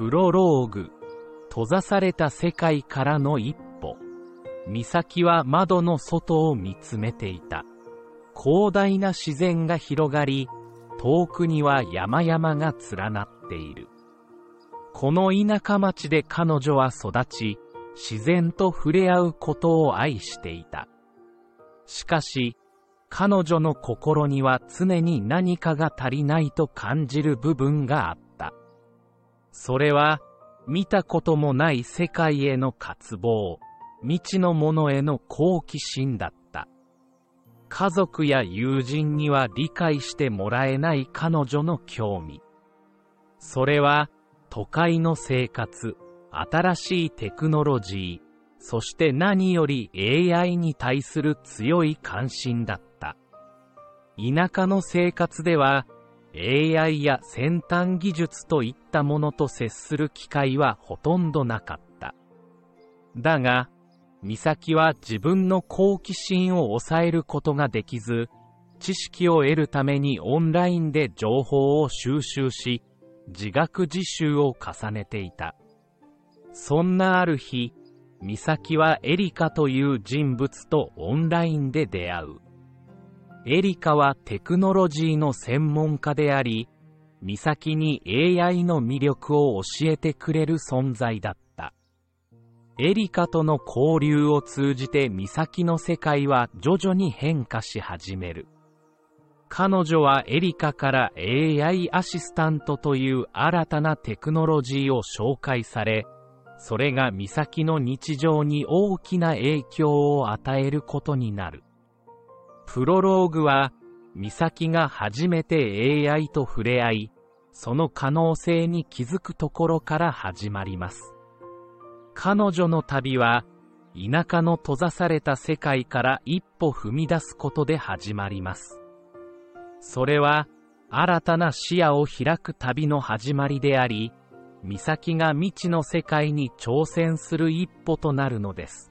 プロローグ。閉ざされた世界からの一歩。美咲は窓の外を見つめていた。広大な自然が広がり遠くには山々が連なっている。この田舎町で彼女は育ち自然と触れ合うことを愛していた。しかし彼女の心には常に何かが足りないと感じる部分があった。それは、見たこともない世界への渇望、未知のものへの好奇心だった。家族や友人には理解してもらえない彼女の興味。それは、都会の生活、新しいテクノロジー、そして何より AI に対する強い関心だった。田舎の生活では AI や先端技術といったものと接する機会はほとんどなかった。だが、美咲は自分の好奇心を抑えることができず、知識を得るためにオンラインで情報を収集し、自学自習を重ねていた。そんなある日、美咲はエリカという人物とオンラインで出会う。エリカはテクノロジーの専門家であり、美咲に AI の魅力を教えてくれる存在だった。エリカとの交流を通じて美咲の世界は徐々に変化し始める。彼女はエリカから AI アシスタントという新たなテクノロジーを紹介され、それが美咲の日常に大きな影響を与えることになる。プロローグは、美咲が初めて AI と触れ合い、その可能性に気づくところから始まります。彼女の旅は、田舎の閉ざされた世界から一歩踏み出すことで始まります。それは、新たな視野を開く旅の始まりであり、美咲が未知の世界に挑戦する一歩となるのです。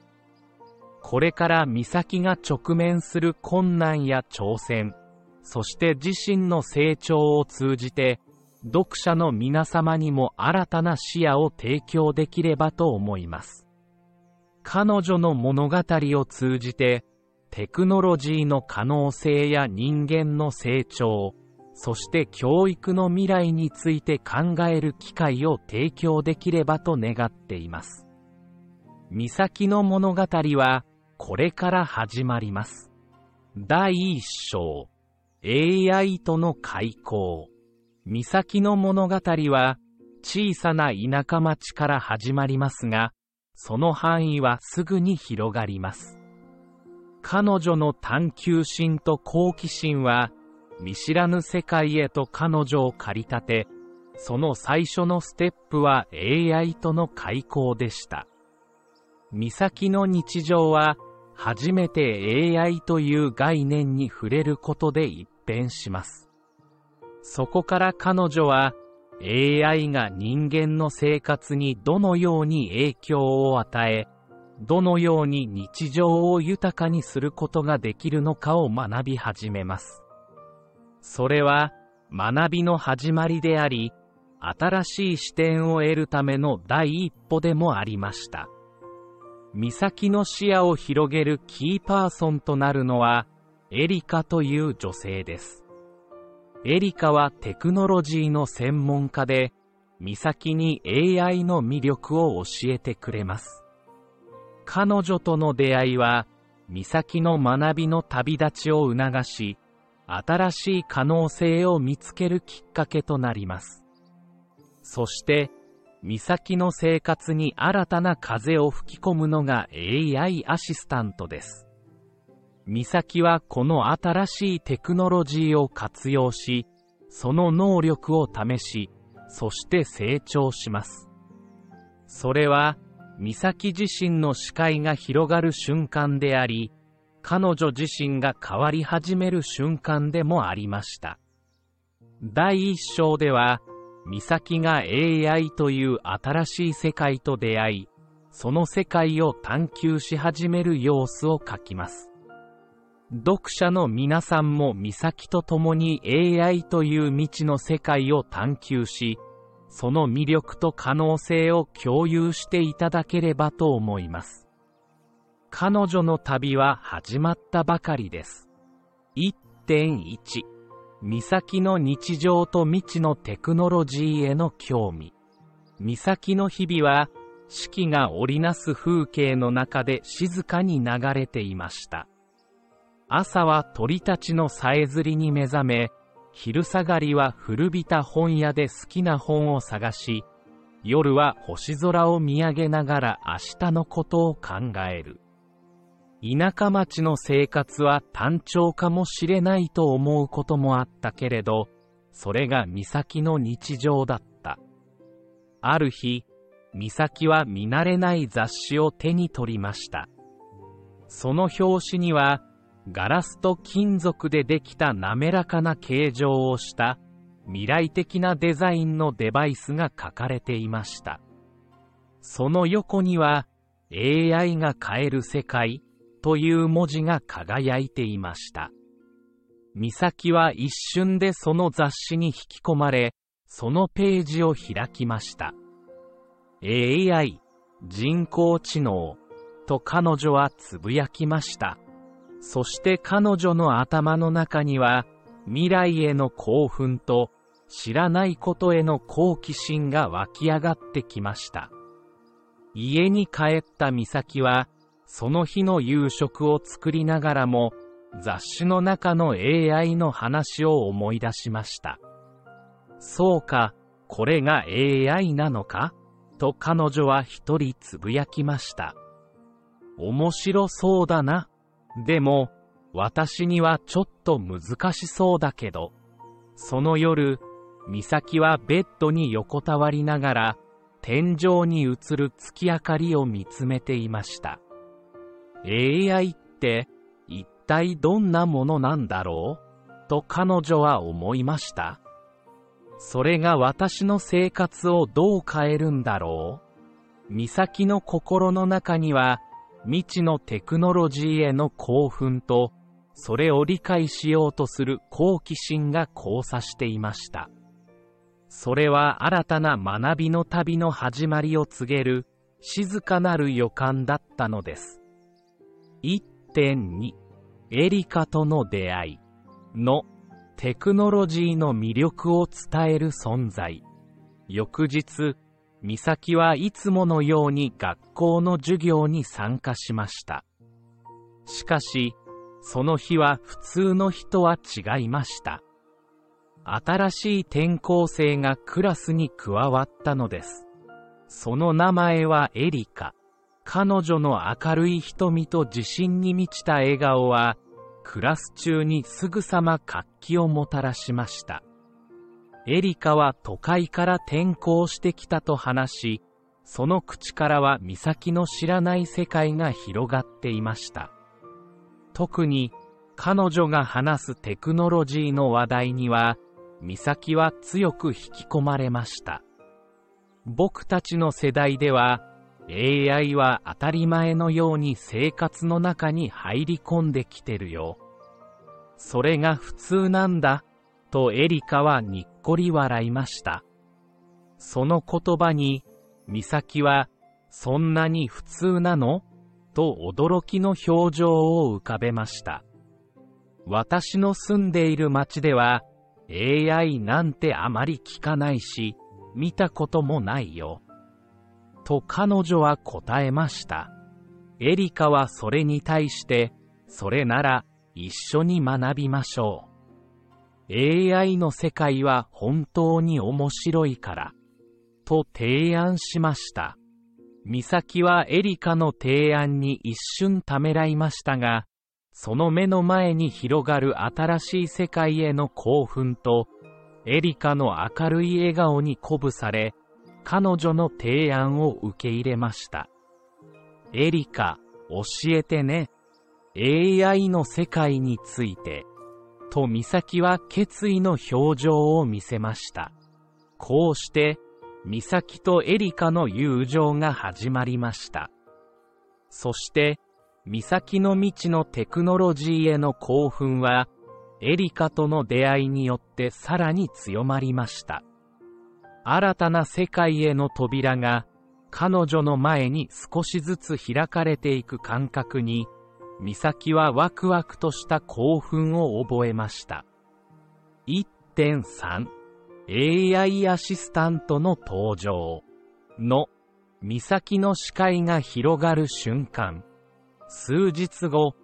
これから美咲が直面する困難や挑戦、そして自身の成長を通じて、読者の皆様にも新たな視野を提供できればと思います。彼女の物語を通じて、テクノロジーの可能性や人間の成長、そして教育の未来について考える機会を提供できればと願っています。美咲の物語はこれから始まります。第1章 AI との開口美咲の物語は小さな田舎町から始まりますが、その範囲はすぐに広がります。彼女の探求心と好奇心は見知らぬ世界へと彼女を駆り立て、その最初のステップは AI との開口でした。美咲の日常は初めて AI という概念に触れることで一変します。そこから彼女は AI が人間の生活にどのように影響を与え、どのように日常を豊かにすることができるのかを学び始めます。それは学びの始まりであり、新しい視点を得るための第一歩でもありました。美咲の視野を広げるキーパーソンとなるのは、エリカという女性です。エリカはテクノロジーの専門家で、美咲に AI の魅力を教えてくれます。彼女との出会いは、美咲の学びの旅立ちを促し、新しい可能性を見つけるきっかけとなります。そして、美咲の生活に新たな風を吹き込むのが AI アシスタントです。美咲はこの新しいテクノロジーを活用し、その能力を試し、そして成長します。それは、美咲自身の視界が広がる瞬間であり、彼女自身が変わり始める瞬間でもありました。第一章では、美咲が AI という新しい世界と出会い、その世界を探求し始める様子を書きます。読者の皆さんも美咲と共に AI という未知の世界を探求し、その魅力と可能性を共有していただければと思います。彼女の旅は始まったばかりです。1.1美咲の日常と未知のテクノロジーへの興味。美咲の日々は、四季が織りなす風景の中で静かに流れていました。朝は鳥たちのさえずりに目覚め、昼下がりは古びた本屋で好きな本を探し、夜は星空を見上げながら明日のことを考える。田舎町の生活は単調かもしれないと思うこともあったけれど、それが美咲の日常だった。ある日、美咲は見慣れない雑誌を手に取りました。その表紙には、ガラスと金属でできた滑らかな形状をした未来的なデザインのデバイスが書かれていました。その横には AI が変える世界という文字が輝いていました。美咲は一瞬でその雑誌に引き込まれ、そのページを開きました。AI、人工知能、と彼女はつぶやきました。そして彼女の頭の中には、未来への興奮と、知らないことへの好奇心が湧き上がってきました。家に帰った美咲は、その日の夕食を作りながらも、雑誌の中の AI の話を思い出しました。そうか、これが AI なのかと彼女は一人つぶやきました。面白そうだな。でも、私にはちょっと難しそうだけど。その夜、美咲はベッドに横たわりながら、天井に映る月明かりを見つめていました。AI って一体どんなものなんだろう？と彼女は思いました。それが私の生活をどう変えるんだろう？美咲の心の中には未知のテクノロジーへの興奮とそれを理解しようとする好奇心が交差していました。それは新たな学びの旅の始まりを告げる静かなる予感だったのです。1.2エリカとの出会いのテクノロジーの魅力を伝える存在。翌日美咲はいつものように学校の授業に参加しました。しかしその日は普通の日とは違いました。新しい転校生がクラスに加わったのです。その名前はエリカ。彼女の明るい瞳と自信に満ちた笑顔は、クラス中にすぐさま活気をもたらしました。エリカは都会から転校してきたと話し、その口からは岬の知らない世界が広がっていました。特に彼女が話すテクノロジーの話題には、岬は強く引き込まれました。僕たちの世代では、AI は当たり前のように生活の中に入り込んできてるよ。それが普通なんだ、とエリカはにっこり笑いました。その言葉に、美咲は、そんなに普通なの？と驚きの表情を浮かべました。私の住んでいる町では、AI なんてあまり聞かないし、見たこともないよ。と彼女は答えました。エリカはそれに対して、それなら一緒に学びましょう。AI の世界は本当に面白いから、と提案しました。美咲はエリカの提案に一瞬ためらいましたが、その目の前に広がる新しい世界への興奮と、エリカの明るい笑顔に鼓舞され、彼女の提案を受け入れました。エリカ、教えてね。AI の世界について。と美咲は決意の表情を見せました。こうして、美咲とエリカの友情が始まりました。そして、岬の未知のテクノロジーへの興奮は、エリカとの出会いによってさらに強まりました。新たな世界への扉が、彼女の前に少しずつ開かれていく感覚に、美咲はワクワクとした興奮を覚えました。1.3 AI アシスタントの登場の美咲の視界が広がる瞬間。数日後、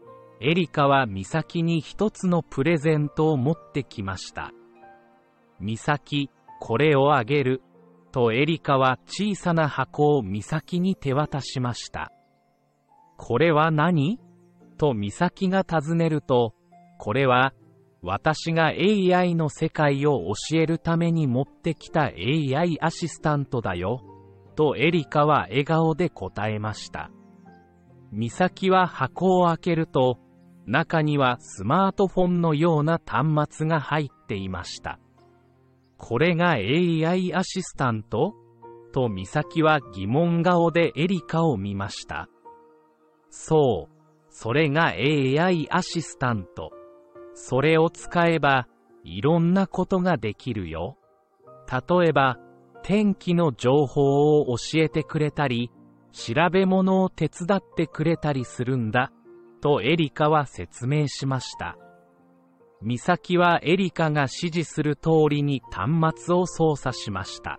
エリカは美咲に一つのプレゼントを持ってきました。美咲、これをあげる。とエリカは小さな箱を美咲に手渡しました。これは何？と美咲が尋ねると、これは私が AI の世界を教えるために持ってきた AI アシスタントだよ。とエリカは笑顔で答えました。美咲は箱を開けると、中にはスマートフォンのような端末が入っていました。これが AI アシスタント？と美咲は疑問顔でエリカを見ました。そう、それが AI アシスタント。それを使えば、いろんなことができるよ。例えば、天気の情報を教えてくれたり、調べ物を手伝ってくれたりするんだ、とエリカは説明しました。美咲はエリカが指示する通りに端末を操作しました。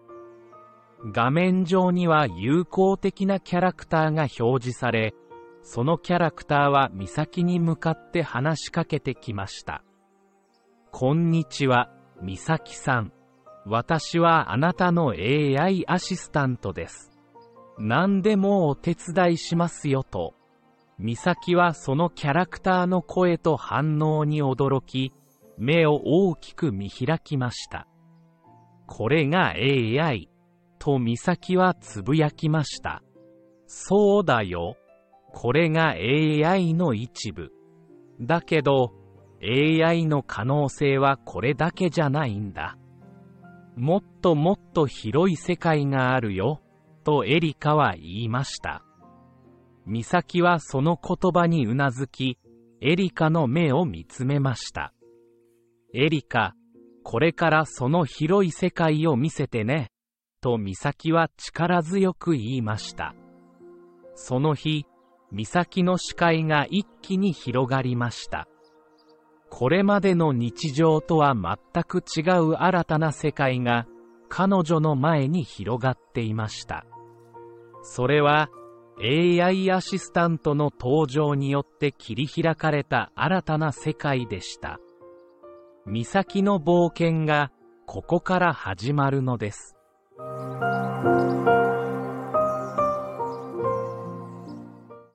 画面上には友好的なキャラクターが表示され、そのキャラクターは美咲に向かって話しかけてきました。こんにちは、美咲さん。私はあなたの AI アシスタントです。何でもお手伝いしますよと。美咲はそのキャラクターの声と反応に驚き、目を大きく見開きました。これが AI と美咲はつぶやきました。そうだよ。これが AI の一部。だけど、AI の可能性はこれだけじゃないんだ。もっともっと広い世界があるよ。とエリカは言いました。美咲はその言葉にうなずき、エリカの目を見つめました。エリカ、これからその広い世界を見せてね。と美咲は力強く言いました。その日、美咲の視界が一気に広がりました。これまでの日常とは全く違う新たな世界が彼女の前に広がっていました。それは AI アシスタントの登場によって切り開かれた新たな世界でした。岬の冒険がここから始まるのです。